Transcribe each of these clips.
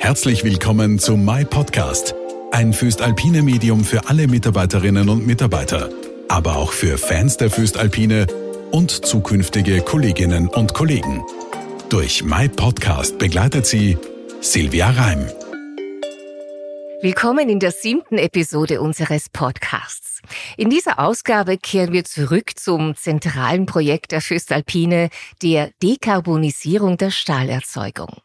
Herzlich willkommen zu My Podcast, ein Füstalpine Medium für alle Mitarbeiterinnen und Mitarbeiter, aber auch für Fans der Füstalpine und zukünftige Kolleginnen und Kollegen. Durch My Podcast begleitet sie Silvia Reim. Willkommen in der siebten Episode unseres Podcasts. In dieser Ausgabe kehren wir zurück zum zentralen Projekt der Füstalpine, der Dekarbonisierung der Stahlerzeugung.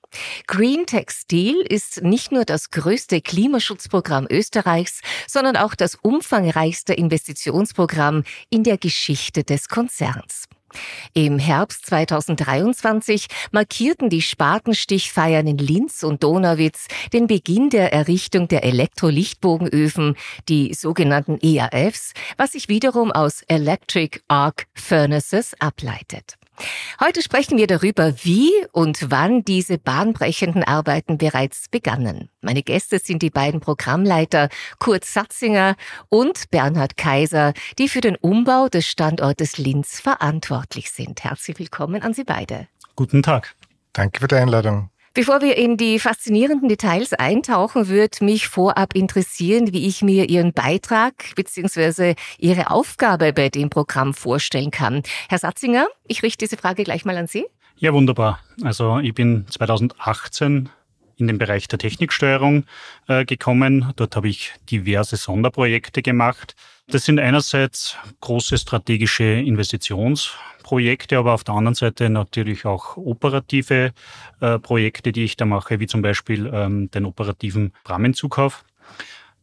Green Textil ist nicht nur das größte Klimaschutzprogramm Österreichs, sondern auch das umfangreichste Investitionsprogramm in der Geschichte des Konzerns. Im Herbst 2023 markierten die Spatenstichfeiern in Linz und Donauwitz den Beginn der Errichtung der Elektrolichtbogenöfen, die sogenannten EAFs, was sich wiederum aus Electric Arc Furnaces ableitet. Heute sprechen wir darüber, wie und wann diese bahnbrechenden Arbeiten bereits begannen. Meine Gäste sind die beiden Programmleiter Kurt Satzinger und Bernhard Kaiser, die für den Umbau des Standortes Linz verantwortlich sind. Herzlich willkommen an Sie beide. Guten Tag. Danke für die Einladung. Bevor wir in die faszinierenden Details eintauchen, würde mich vorab interessieren, wie ich mir Ihren Beitrag bzw. Ihre Aufgabe bei dem Programm vorstellen kann. Herr Satzinger, ich richte diese Frage gleich mal an Sie. Ja, wunderbar. Also ich bin 2018 in den Bereich der Techniksteuerung äh, gekommen. Dort habe ich diverse Sonderprojekte gemacht. Das sind einerseits große strategische Investitionsprojekte, aber auf der anderen Seite natürlich auch operative äh, Projekte, die ich da mache, wie zum Beispiel ähm, den operativen Rahmenzukauf.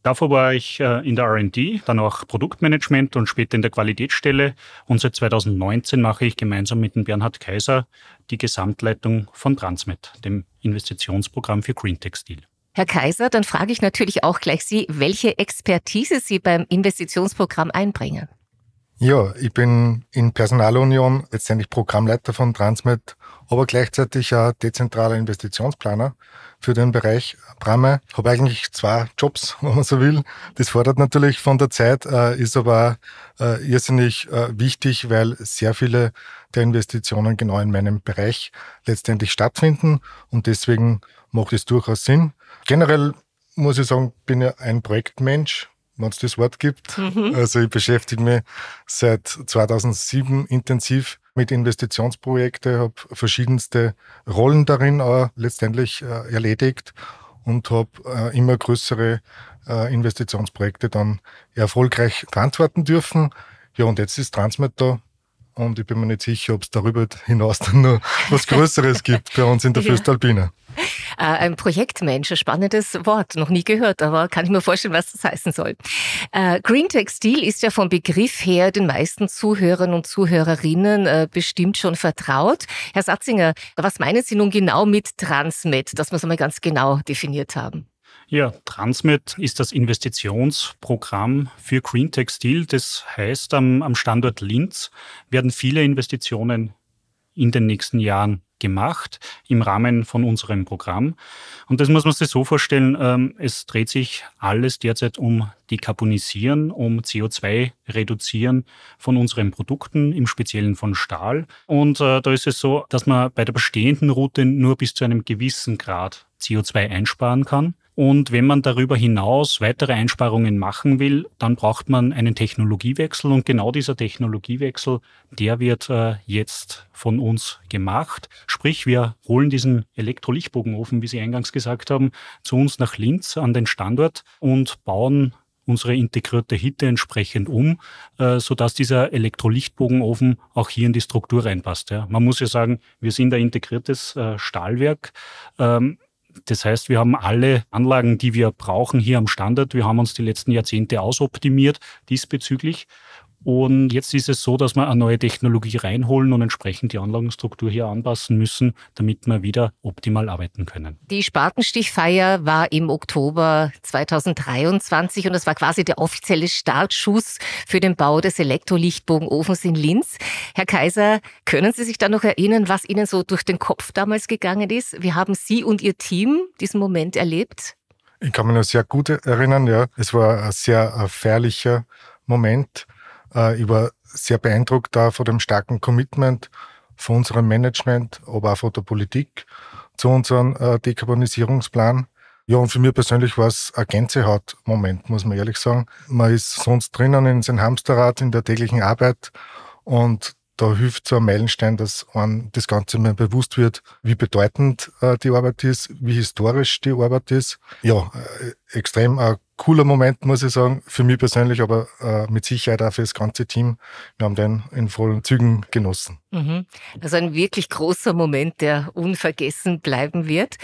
Davor war ich äh, in der R&D, dann auch Produktmanagement und später in der Qualitätsstelle. Und seit 2019 mache ich gemeinsam mit dem Bernhard Kaiser die Gesamtleitung von Transmet, dem Investitionsprogramm für Green Textil. Herr Kaiser, dann frage ich natürlich auch gleich Sie, welche Expertise Sie beim Investitionsprogramm einbringen. Ja, ich bin in Personalunion letztendlich Programmleiter von Transmet, aber gleichzeitig auch dezentraler Investitionsplaner für den Bereich Brame. Habe eigentlich zwei Jobs, wenn man so will. Das fordert natürlich von der Zeit, äh, ist aber äh, irrsinnig äh, wichtig, weil sehr viele der Investitionen genau in meinem Bereich letztendlich stattfinden und deswegen macht es durchaus Sinn. Generell muss ich sagen, bin ich ein Projektmensch wenn es das Wort gibt. Mhm. Also ich beschäftige mich seit 2007 intensiv mit Investitionsprojekten, habe verschiedenste Rollen darin auch letztendlich äh, erledigt und habe äh, immer größere äh, Investitionsprojekte dann erfolgreich verantworten dürfen. Ja, und jetzt ist Transmet da und ich bin mir nicht sicher, ob es darüber hinaus dann noch was Größeres gibt bei uns in der ja. Fürstalpine. Äh, ein Projektmensch, ein spannendes Wort, noch nie gehört, aber kann ich mir vorstellen, was das heißen soll. Äh, Green Textil ist ja vom Begriff her den meisten Zuhörern und Zuhörerinnen äh, bestimmt schon vertraut. Herr Satzinger, was meinen Sie nun genau mit Transmet, dass wir es einmal ganz genau definiert haben? Ja, Transmet ist das Investitionsprogramm für Green Textil. Das heißt, am, am Standort Linz werden viele Investitionen in den nächsten Jahren gemacht im Rahmen von unserem Programm. Und das muss man sich so vorstellen, ähm, es dreht sich alles derzeit um Dekarbonisieren, um CO2 reduzieren von unseren Produkten, im Speziellen von Stahl. Und äh, da ist es so, dass man bei der bestehenden Route nur bis zu einem gewissen Grad CO2 einsparen kann. Und wenn man darüber hinaus weitere Einsparungen machen will, dann braucht man einen Technologiewechsel. Und genau dieser Technologiewechsel, der wird äh, jetzt von uns gemacht. Sprich, wir holen diesen Elektrolichtbogenofen, wie Sie eingangs gesagt haben, zu uns nach Linz an den Standort und bauen unsere integrierte Hitte entsprechend um, äh, sodass dieser Elektrolichtbogenofen auch hier in die Struktur reinpasst. Ja. Man muss ja sagen, wir sind ein integriertes äh, Stahlwerk. Ähm, das heißt, wir haben alle Anlagen, die wir brauchen, hier am Standort. Wir haben uns die letzten Jahrzehnte ausoptimiert diesbezüglich. Und jetzt ist es so, dass wir eine neue Technologie reinholen und entsprechend die Anlagenstruktur hier anpassen müssen, damit wir wieder optimal arbeiten können. Die Spatenstichfeier war im Oktober 2023 und das war quasi der offizielle Startschuss für den Bau des Elektrolichtbogenofens in Linz. Herr Kaiser, können Sie sich da noch erinnern, was Ihnen so durch den Kopf damals gegangen ist? Wie haben Sie und Ihr Team diesen Moment erlebt? Ich kann mich noch sehr gut erinnern, ja. Es war ein sehr äh, feierlicher Moment. Äh, ich war sehr beeindruckt da von dem starken Commitment von unserem Management, aber auch von der Politik zu unserem äh, Dekarbonisierungsplan. Ja, und für mich persönlich war es ein Gänsehaut-Moment, muss man ehrlich sagen. Man ist sonst drinnen in seinem Hamsterrad in der täglichen Arbeit und da hilft so ein Meilenstein, dass einem das Ganze mal bewusst wird, wie bedeutend äh, die Arbeit ist, wie historisch die Arbeit ist. Ja, äh, extrem ein cooler Moment, muss ich sagen, für mich persönlich, aber äh, mit Sicherheit auch für das ganze Team. Wir haben den in vollen Zügen genossen. Mhm. Also ein wirklich großer Moment, der unvergessen bleiben wird.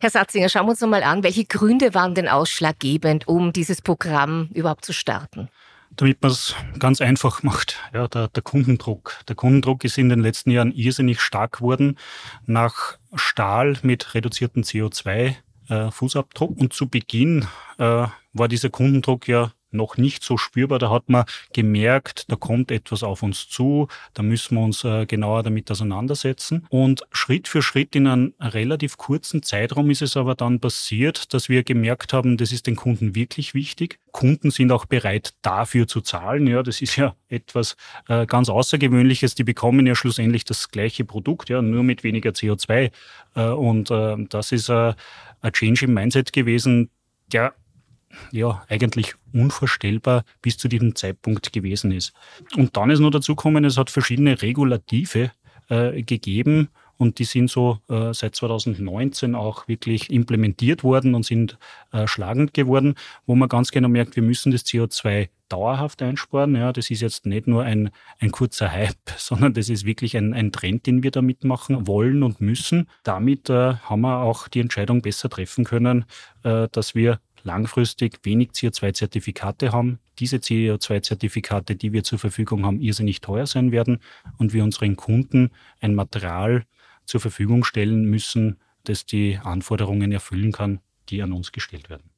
Herr Satzinger, schauen wir uns noch mal an, welche Gründe waren denn ausschlaggebend, um dieses Programm überhaupt zu starten? Damit man es ganz einfach macht. Ja, der, der, Kundendruck. Der Kundendruck ist in den letzten Jahren irrsinnig stark geworden nach Stahl mit reduziertem CO2-Fußabdruck. Äh, Und zu Beginn äh, war dieser Kundendruck ja noch nicht so spürbar. Da hat man gemerkt, da kommt etwas auf uns zu, da müssen wir uns äh, genauer damit auseinandersetzen. Und Schritt für Schritt in einem relativ kurzen Zeitraum ist es aber dann passiert, dass wir gemerkt haben, das ist den Kunden wirklich wichtig. Kunden sind auch bereit, dafür zu zahlen. Ja, das ist ja etwas äh, ganz Außergewöhnliches. Die bekommen ja schlussendlich das gleiche Produkt, ja, nur mit weniger CO2. Äh, und äh, das ist äh, ein Change im Mindset gewesen, der ja eigentlich unvorstellbar bis zu diesem Zeitpunkt gewesen ist. Und dann ist noch dazu gekommen, es hat verschiedene Regulative äh, gegeben und die sind so äh, seit 2019 auch wirklich implementiert worden und sind äh, schlagend geworden, wo man ganz genau merkt, wir müssen das CO2 dauerhaft einsparen. Ja, das ist jetzt nicht nur ein, ein kurzer Hype, sondern das ist wirklich ein, ein Trend, den wir da mitmachen wollen und müssen. Damit äh, haben wir auch die Entscheidung besser treffen können, äh, dass wir langfristig wenig CO2-Zertifikate haben, diese CO2-Zertifikate, die wir zur Verfügung haben, irrsinnig teuer sein werden und wir unseren Kunden ein Material zur Verfügung stellen müssen, das die Anforderungen erfüllen kann, die an uns gestellt werden.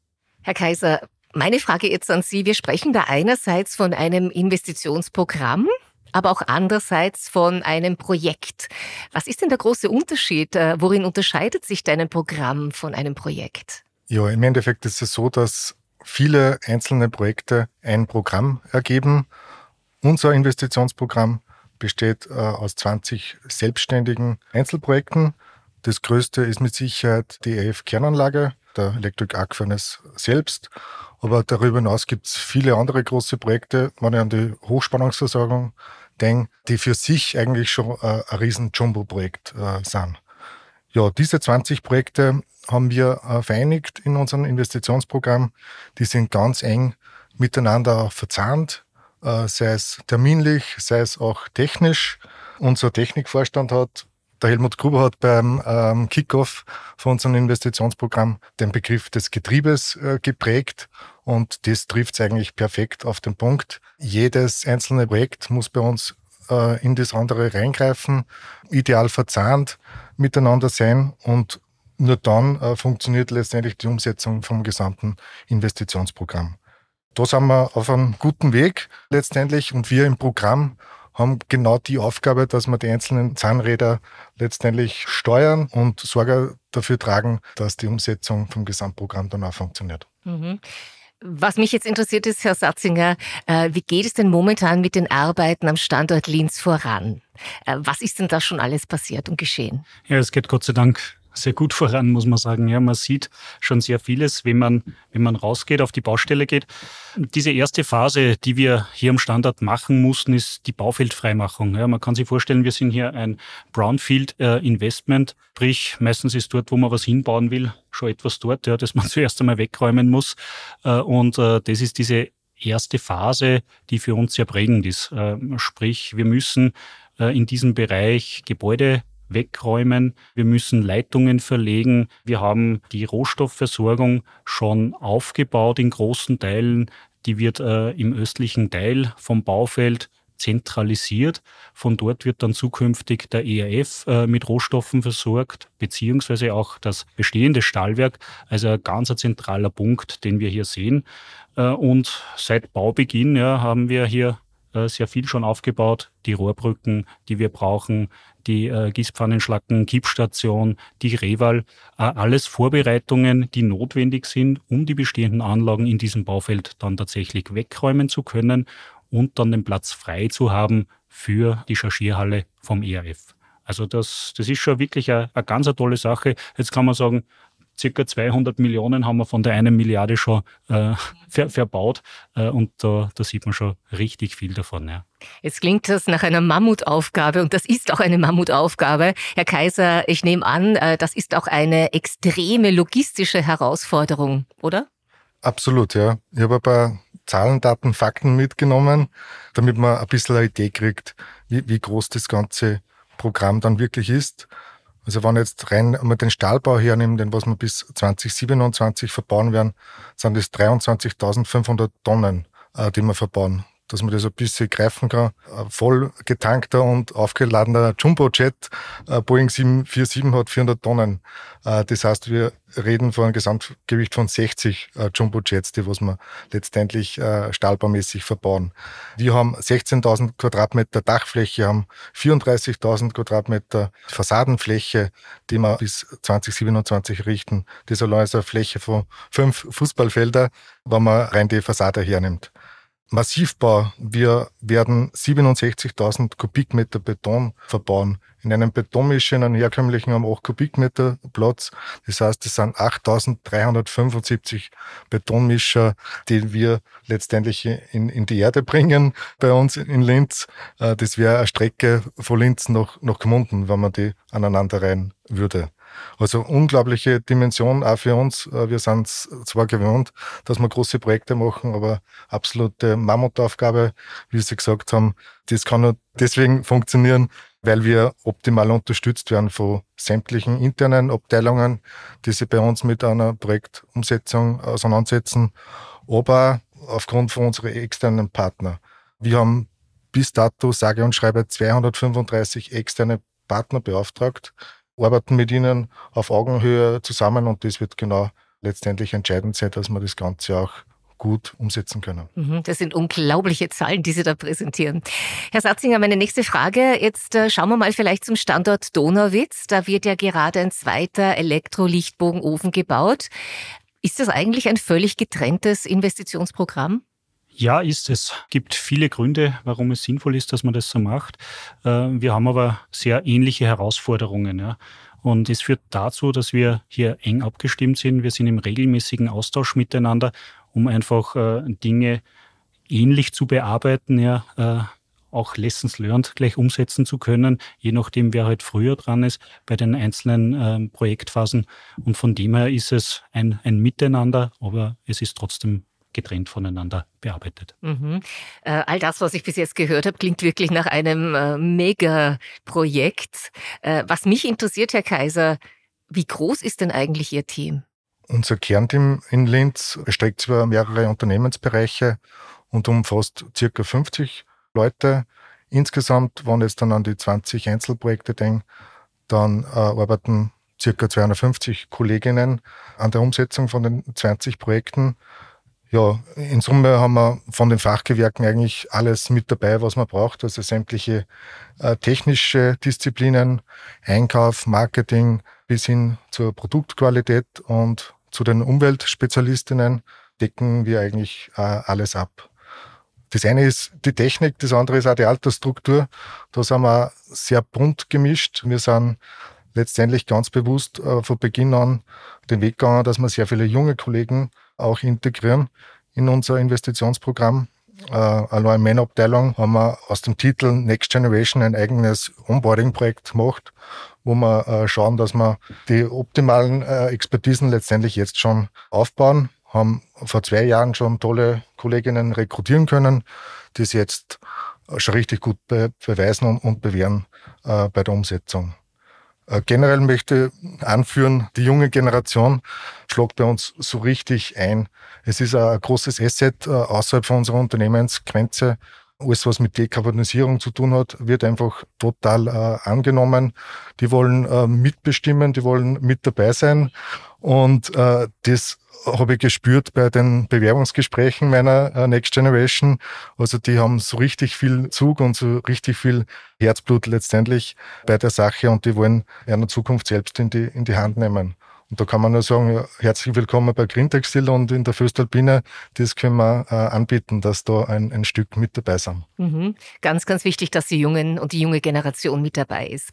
Herr Kaiser, meine Frage jetzt an Sie. Wir sprechen da einerseits von einem Investitionsprogramm, aber auch andererseits von einem Projekt. Was ist denn der große Unterschied? Äh, worin unterscheidet sich dein Programm von einem Projekt? Ja, im Endeffekt ist es so, dass viele einzelne Projekte ein Programm ergeben. Unser Investitionsprogramm besteht äh, aus 20 selbstständigen Einzelprojekten. Das größte ist mit Sicherheit die EF-Kernanlage, der Electric Arc Furnace selbst. Aber darüber hinaus gibt es viele andere große Projekte, wenn ich an die Hochspannungsversorgung denke, die für sich eigentlich schon äh, ein riesen Jumbo-Projekt äh, sind. Ja, diese 20 Projekte haben wir äh, vereinigt in unserem Investitionsprogramm. Die sind ganz eng miteinander verzahnt, äh, sei es terminlich, sei es auch technisch. Unser Technikvorstand hat, der Helmut Gruber hat beim ähm, Kickoff von unserem Investitionsprogramm den Begriff des Getriebes äh, geprägt und das trifft es eigentlich perfekt auf den Punkt. Jedes einzelne Projekt muss bei uns in das andere reingreifen, ideal verzahnt miteinander sein und nur dann äh, funktioniert letztendlich die Umsetzung vom gesamten Investitionsprogramm. Da sind wir auf einem guten Weg letztendlich und wir im Programm haben genau die Aufgabe, dass wir die einzelnen Zahnräder letztendlich steuern und Sorge dafür tragen, dass die Umsetzung vom Gesamtprogramm dann auch funktioniert. Mhm. Was mich jetzt interessiert ist, Herr Satzinger, äh, wie geht es denn momentan mit den Arbeiten am Standort Linz voran? Äh, was ist denn da schon alles passiert und geschehen? Ja, es geht Gott sei Dank sehr gut voran, muss man sagen. Ja, man sieht schon sehr vieles, wenn man, wenn man rausgeht, auf die Baustelle geht. Diese erste Phase, die wir hier am Standort machen mussten, ist die Baufeldfreimachung. Ja, man kann sich vorstellen, wir sind hier ein Brownfield äh, Investment, sprich meistens ist dort, wo man was hinbauen will, schon etwas dort, ja, das man zuerst einmal wegräumen muss. Äh, und äh, das ist diese erste Phase, die für uns sehr prägend ist. Äh, sprich, wir müssen in diesem Bereich Gebäude wegräumen. Wir müssen Leitungen verlegen. Wir haben die Rohstoffversorgung schon aufgebaut in großen Teilen. Die wird äh, im östlichen Teil vom Baufeld zentralisiert. Von dort wird dann zukünftig der ERF äh, mit Rohstoffen versorgt, beziehungsweise auch das bestehende Stahlwerk. Also ein ganz zentraler Punkt, den wir hier sehen. Äh, und seit Baubeginn ja, haben wir hier äh, sehr viel schon aufgebaut. Die Rohrbrücken, die wir brauchen, die äh, Gießpfannenschlacken, Kippstation, die Reval, äh, alles Vorbereitungen, die notwendig sind, um die bestehenden Anlagen in diesem Baufeld dann tatsächlich wegräumen zu können und dann den Platz frei zu haben für die Chargierhalle vom ERF. Also das, das ist schon wirklich eine, ganz tolle Sache. Jetzt kann man sagen, circa 200 Millionen haben wir von der einen Milliarde schon äh, ver verbaut äh, und da, da sieht man schon richtig viel davon. Ja. Jetzt klingt das nach einer Mammutaufgabe und das ist auch eine Mammutaufgabe. Herr Kaiser, ich nehme an, äh, das ist auch eine extreme logistische Herausforderung, oder? Absolut, ja. Ich habe ein paar Zahlen, Daten, Fakten mitgenommen, damit man ein bisschen eine Idee kriegt, wie, wie groß das ganze Programm dann wirklich ist. Also wenn jetzt rein mal den Stahlbau hernimmt, den was wir bis 2027 verbauen werden, sind das 23.500 Tonnen, äh, die wir verbauen dass man das ein bisschen greifen kann. Ein voll getankter und aufgeladener Jumbo-Jet, äh, Boeing 747 hat 400 Tonnen. Äh, das heißt, wir reden von einem Gesamtgewicht von 60 äh, Jumbo-Jets, die was wir letztendlich stahlbaumäßig verbauen. Wir haben 16.000 Quadratmeter Dachfläche, haben 34.000 Quadratmeter Fassadenfläche, die wir bis 2027 richten. Das ist eine Fläche von fünf Fußballfelder, wenn man rein die Fassade hernimmt. Massivbau. Wir werden 67.000 Kubikmeter Beton verbauen. In einem Betonmischer, in einem herkömmlichen haben 8 Kubikmeter Platz. Das heißt, es sind 8.375 Betonmischer, die wir letztendlich in, in die Erde bringen bei uns in Linz. Äh, das wäre eine Strecke von Linz nach, nach Gmunden, wenn man die aneinander rein würde. Also unglaubliche Dimension auch für uns. Äh, wir sind zwar gewohnt, dass wir große Projekte machen, aber absolute Mammutaufgabe, wie Sie gesagt haben. Das kann nur deswegen funktionieren, weil wir optimal unterstützt werden von sämtlichen internen Abteilungen, die sich bei uns mit einer Projektumsetzung auseinandersetzen, aber aufgrund von unseren externen Partner. Wir haben bis dato, sage und schreibe, 235 externe Partner beauftragt, arbeiten mit ihnen auf Augenhöhe zusammen und das wird genau letztendlich entscheidend sein, dass wir das Ganze auch gut umsetzen können. Mhm, das sind unglaubliche Zahlen, die Sie da präsentieren. Herr Satzinger, meine nächste Frage. Jetzt äh, schauen wir mal vielleicht zum Standort Donauwitz. Da wird ja gerade ein zweiter Elektrolichtbogenofen gebaut. Ist das eigentlich ein völlig getrenntes Investitionsprogramm? Ja, ist es. gibt viele Gründe, warum es sinnvoll ist, dass man das so macht. Äh, wir haben aber sehr ähnliche Herausforderungen. Ja. Und es führt dazu, dass wir hier eng abgestimmt sind. Wir sind im regelmäßigen Austausch miteinander, um einfach äh, Dinge ähnlich zu bearbeiten, ja, äh, auch Lessons learned gleich umsetzen zu können, je nachdem, wer halt früher dran ist bei den einzelnen Projektphasen. Und von dem her ist es ein, ein Miteinander, aber es ist trotzdem getrennt voneinander bearbeitet. Mhm. Äh, all das, was ich bis jetzt gehört habe, klingt wirklich nach einem äh, Mega-Projekt. Äh, was mich interessiert, Herr Kaiser, wie groß ist denn eigentlich Ihr Team? Unser Kernteam in Linz streckt sich über mehrere Unternehmensbereiche und umfasst circa 50 Leute. Insgesamt, wenn es dann an die 20 Einzelprojekte denkt, dann äh, arbeiten circa 250 Kolleginnen an der Umsetzung von den 20 Projekten ja, in Summe haben wir von den Fachgewerken eigentlich alles mit dabei, was man braucht. Also sämtliche äh, technische Disziplinen, Einkauf, Marketing bis hin zur Produktqualität und zu den Umweltspezialistinnen decken wir eigentlich äh, alles ab. Das eine ist die Technik, das andere ist auch die Altersstruktur. Da sind wir sehr bunt gemischt. Wir sind letztendlich ganz bewusst äh, von Beginn an den Weg gegangen, dass wir sehr viele junge Kollegen auch integrieren in unser Investitionsprogramm. Äh, allein meine Abteilung haben wir aus dem Titel Next Generation ein eigenes Onboarding-Projekt gemacht, wo wir äh, schauen, dass wir die optimalen äh, Expertisen letztendlich jetzt schon aufbauen. Haben vor zwei Jahren schon tolle Kolleginnen rekrutieren können, die es jetzt schon richtig gut be beweisen und, und bewähren äh, bei der Umsetzung. Äh, generell möchte anführen, die junge Generation schlägt bei uns so richtig ein. Es ist ein großes Asset äh, außerhalb von unserer Unternehmensgrenze. Alles, was mit Dekarbonisierung zu tun hat, wird einfach total äh, angenommen. Die wollen mitbestimmen, die wollen mit dabei sein. Und äh, das habe ich gespürt bei den Bewerbungsgesprächen meiner äh, Next Generation. Also die haben so richtig viel Zug und so richtig viel Herzblut letztendlich bei der Sache und die wollen ihre Zukunft selbst in die, in die Hand nehmen. Und da kann man nur sagen, ja, herzlich willkommen bei Green Textil und in der Föstalpine, das können wir äh, anbieten, dass da ein, ein Stück mit dabei sind. Mhm. Ganz, ganz wichtig, dass die Jungen und die junge Generation mit dabei ist.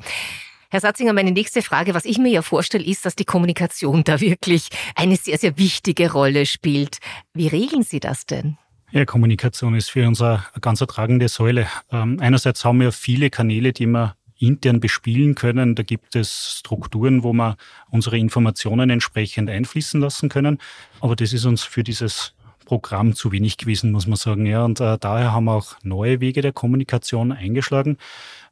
Herr Satzinger, meine nächste Frage, was ich mir ja vorstelle, ist, dass die Kommunikation da wirklich eine sehr, sehr wichtige Rolle spielt. Wie regeln Sie das denn? Ja, Kommunikation ist für uns eine ganz tragende Säule. Ähm, einerseits haben wir viele Kanäle, die wir intern bespielen können. Da gibt es Strukturen, wo wir unsere Informationen entsprechend einfließen lassen können. Aber das ist uns für dieses Programm zu wenig gewesen, muss man sagen. Ja, und äh, daher haben wir auch neue Wege der Kommunikation eingeschlagen.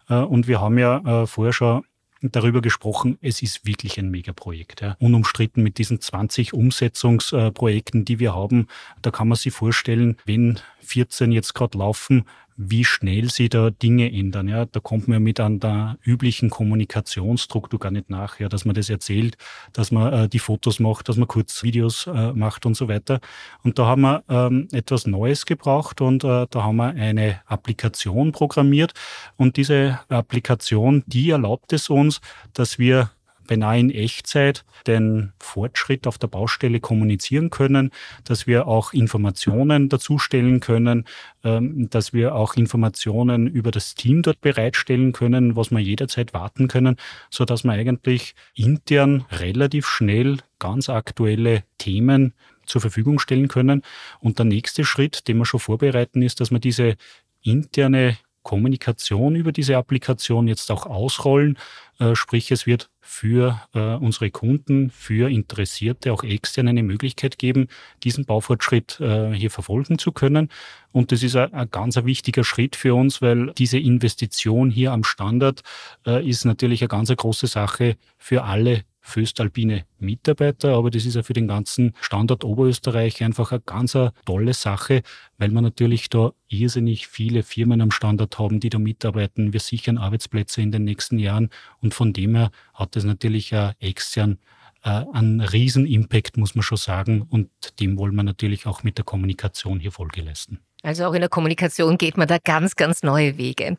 Äh, und wir haben ja äh, vorher schon darüber gesprochen, es ist wirklich ein Megaprojekt. Ja. Unumstritten mit diesen 20 Umsetzungsprojekten, die wir haben. Da kann man sich vorstellen, wenn 14 jetzt gerade laufen, wie schnell sie da Dinge ändern. Ja, da kommt man mit an der üblichen Kommunikationsstruktur gar nicht nach, ja, dass man das erzählt, dass man äh, die Fotos macht, dass man kurz Videos äh, macht und so weiter. Und da haben wir ähm, etwas Neues gebraucht und äh, da haben wir eine Applikation programmiert und diese Applikation, die erlaubt es uns, dass wir beinahe in Echtzeit den Fortschritt auf der Baustelle kommunizieren können, dass wir auch Informationen dazustellen können, ähm, dass wir auch Informationen über das Team dort bereitstellen können, was wir jederzeit warten können, so dass wir eigentlich intern relativ schnell ganz aktuelle Themen zur Verfügung stellen können. Und der nächste Schritt, den wir schon vorbereiten, ist, dass wir diese interne Kommunikation über diese Applikation jetzt auch ausrollen. Äh, sprich, es wird für äh, unsere Kunden, für Interessierte, auch extern eine Möglichkeit geben, diesen Baufortschritt äh, hier verfolgen zu können. Und das ist ein, ganz wichtiger Schritt für uns, weil diese Investition hier am Standard ist natürlich eine ganz große Sache für alle föstalpine Mitarbeiter, aber das ist ja für den ganzen Standort Oberösterreich einfach eine ganz eine tolle Sache, weil wir natürlich da irrsinnig viele Firmen am Standort haben, die da mitarbeiten. Wir sichern Arbeitsplätze in den nächsten Jahren und von dem her hat das natürlich auch extern äh, einen Riesen-Impact, muss man schon sagen. Und dem wollen wir natürlich auch mit der Kommunikation hier Folge leisten. Also auch in der Kommunikation geht man da ganz, ganz neue Wege.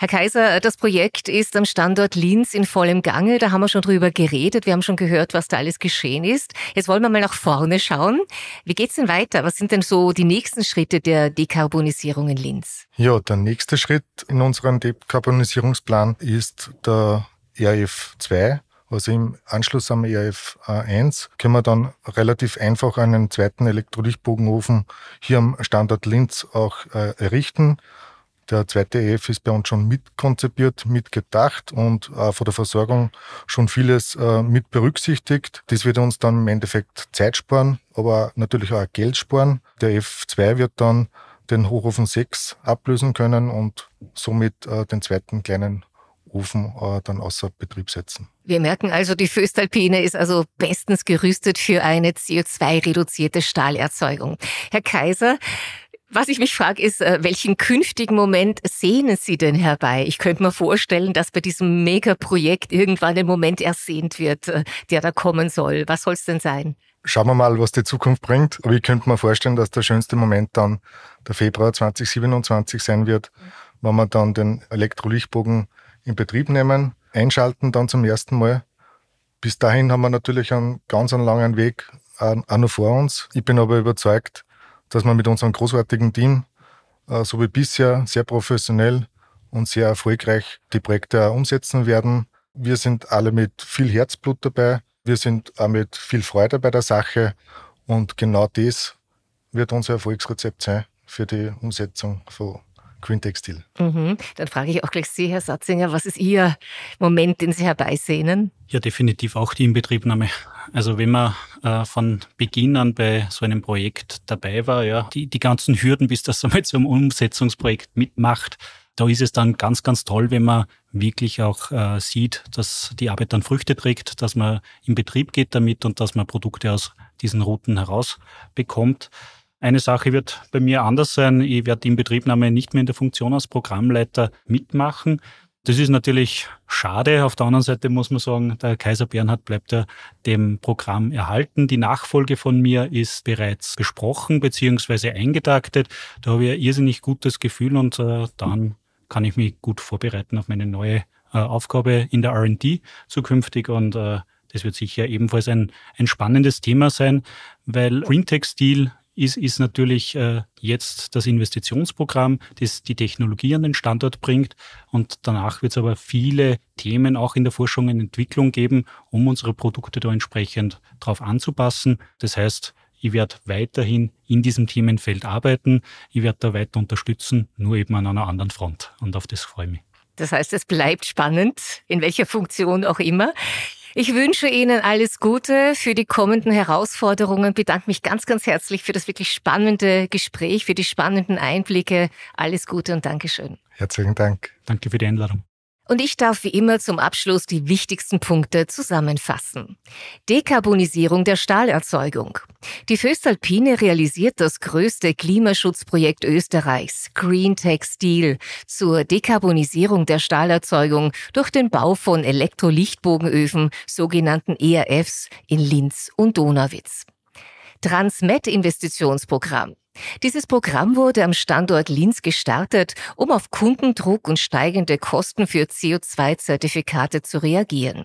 Herr Kaiser, das Projekt ist am Standort Linz in vollem Gange. Da haben wir schon drüber geredet. Wir haben schon gehört, was da alles geschehen ist. Jetzt wollen wir mal nach vorne schauen. Wie geht's denn weiter? Was sind denn so die nächsten Schritte der Dekarbonisierung in Linz? Ja, der nächste Schritt in unserem Dekarbonisierungsplan ist der RF 2. Also im Anschluss am ERF 1 können wir dann relativ einfach einen zweiten Elektrolytbogenofen hier am Standort Linz auch äh, errichten. Der zweite EF ist bei uns schon mitkonzipiert, mitgedacht und äh, von der Versorgung schon vieles äh, mit berücksichtigt. Das wird uns dann im Endeffekt Zeit sparen, aber natürlich auch Geld sparen. Der F2 wird dann den Hochofen 6 ablösen können und somit äh, den zweiten kleinen Ofen äh, dann außer Betrieb setzen. Wir merken also, die Föstalpine ist also bestens gerüstet für eine CO2-reduzierte Stahlerzeugung. Herr Kaiser, was ich mich frage, ist, äh, welchen künftigen Moment sehnen Sie denn herbei? Ich könnte mir vorstellen, dass bei diesem Megaprojekt irgendwann ein Moment ersehnt wird, äh, der da kommen soll. Was soll es denn sein? Schauen wir mal, was die Zukunft bringt. Aber ich könnte mir vorstellen, dass der schönste Moment dann der Februar 2027 sein wird, wenn wir dann den Elektrolichtbogen in Betrieb nehmen, einschalten dann zum ersten Mal. Bis dahin haben wir natürlich einen ganz einen langen Weg äh, auch noch vor uns. Ich bin aber überzeugt, dass wir mit unserem großartigen Team, äh, so wie bisher, sehr professionell und sehr erfolgreich die Projekte umsetzen werden. Wir sind alle mit viel Herzblut dabei. Wir sind auch mit viel Freude bei der Sache. Und genau das wird unser Erfolgsrezept sein für die Umsetzung von Green Textil. Mhm. Dann frage ich auch gleich Sie, Herr Satzinger, was ist Ihr Moment, den Sie herbeisehnen? Ja, definitiv auch die Inbetriebnahme. Also wenn man äh, von Beginn an bei so einem Projekt dabei war, ja, die, die ganzen Hürden, bis das einmal zum Umsetzungsprojekt mitmacht, da ist es dann ganz, ganz toll, wenn man wirklich auch äh, sieht, dass die Arbeit dann Früchte trägt, dass man in Betrieb geht damit und dass man Produkte aus diesen Routen herausbekommt. Eine Sache wird bei mir anders sein. Ich werde die Inbetriebnahme nicht mehr in der Funktion als Programmleiter mitmachen. Das ist natürlich schade. Auf der anderen Seite muss man sagen, der Kaiser Bernhard bleibt ja dem Programm erhalten. Die Nachfolge von mir ist bereits besprochen bzw. eingetaktet. Da habe ich ein irrsinnig gutes Gefühl und äh, dann kann ich mich gut vorbereiten auf meine neue äh, Aufgabe in der R&D zukünftig und äh, das wird sicher ebenfalls ein, ein spannendes Thema sein, weil Green Textil ist, ist natürlich äh, jetzt das Investitionsprogramm, das die Technologie an den Standort bringt. Und danach wird es aber viele Themen auch in der Forschung und Entwicklung geben, um unsere Produkte da entsprechend darauf anzupassen. Das heißt, ich werde weiterhin in diesem Themenfeld arbeiten. Ich werde da weiter unterstützen, nur eben an einer anderen Front. Und auf das freue ich mich. Das heißt, es bleibt spannend, in welcher Funktion auch immer. Ich wünsche Ihnen alles Gute für die kommenden Herausforderungen. Bedanke mich ganz, ganz herzlich für das wirklich spannende Gespräch, für die spannenden Einblicke. Alles Gute und Dankeschön. Herzlichen Dank. Danke für die Einladung. Und ich darf wie immer zum Abschluss die wichtigsten Punkte zusammenfassen. Dekarbonisierung der Stahlerzeugung. Die Föstalpine realisiert das größte Klimaschutzprojekt Österreichs, Green Textil, zur Dekarbonisierung der Stahlerzeugung durch den Bau von Elektrolichtbogenöfen, sogenannten ERFs, in Linz und Donauwitz. Transmet-Investitionsprogramm. Dieses Programm wurde am Standort Linz gestartet, um auf Kundendruck und steigende Kosten für CO2-Zertifikate zu reagieren.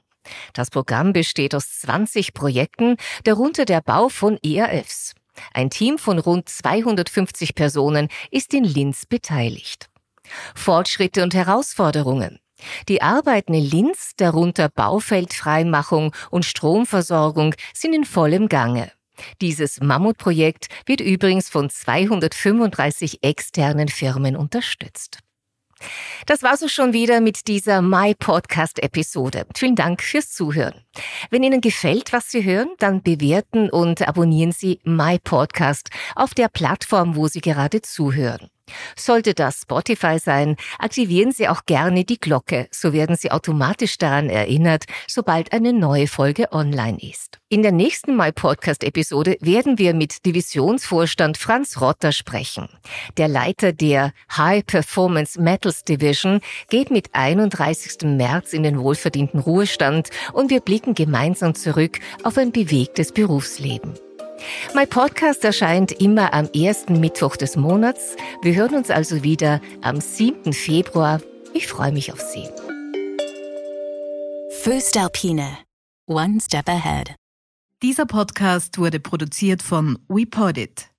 Das Programm besteht aus 20 Projekten, darunter der Bau von ERFs. Ein Team von rund 250 Personen ist in Linz beteiligt. Fortschritte und Herausforderungen. Die Arbeiten in Linz, darunter Baufeldfreimachung und Stromversorgung, sind in vollem Gange. Dieses Mammutprojekt wird übrigens von 235 externen Firmen unterstützt. Das war's auch schon wieder mit dieser My Podcast Episode. Vielen Dank fürs Zuhören. Wenn Ihnen gefällt, was Sie hören, dann bewerten und abonnieren Sie My Podcast auf der Plattform, wo Sie gerade zuhören. Sollte das Spotify sein, aktivieren Sie auch gerne die Glocke, so werden Sie automatisch daran erinnert, sobald eine neue Folge online ist. In der nächsten My Podcast Episode werden wir mit Divisionsvorstand Franz Rotter sprechen. Der Leiter der High Performance Metals Division geht mit 31. März in den wohlverdienten Ruhestand und wir blicken gemeinsam zurück auf ein bewegtes Berufsleben. Mein Podcast erscheint immer am ersten Mittwoch des Monats. Wir hören uns also wieder am 7. Februar. Ich freue mich auf Sie. Föstalpine. One Step Ahead. Dieser Podcast wurde produziert von WePodit.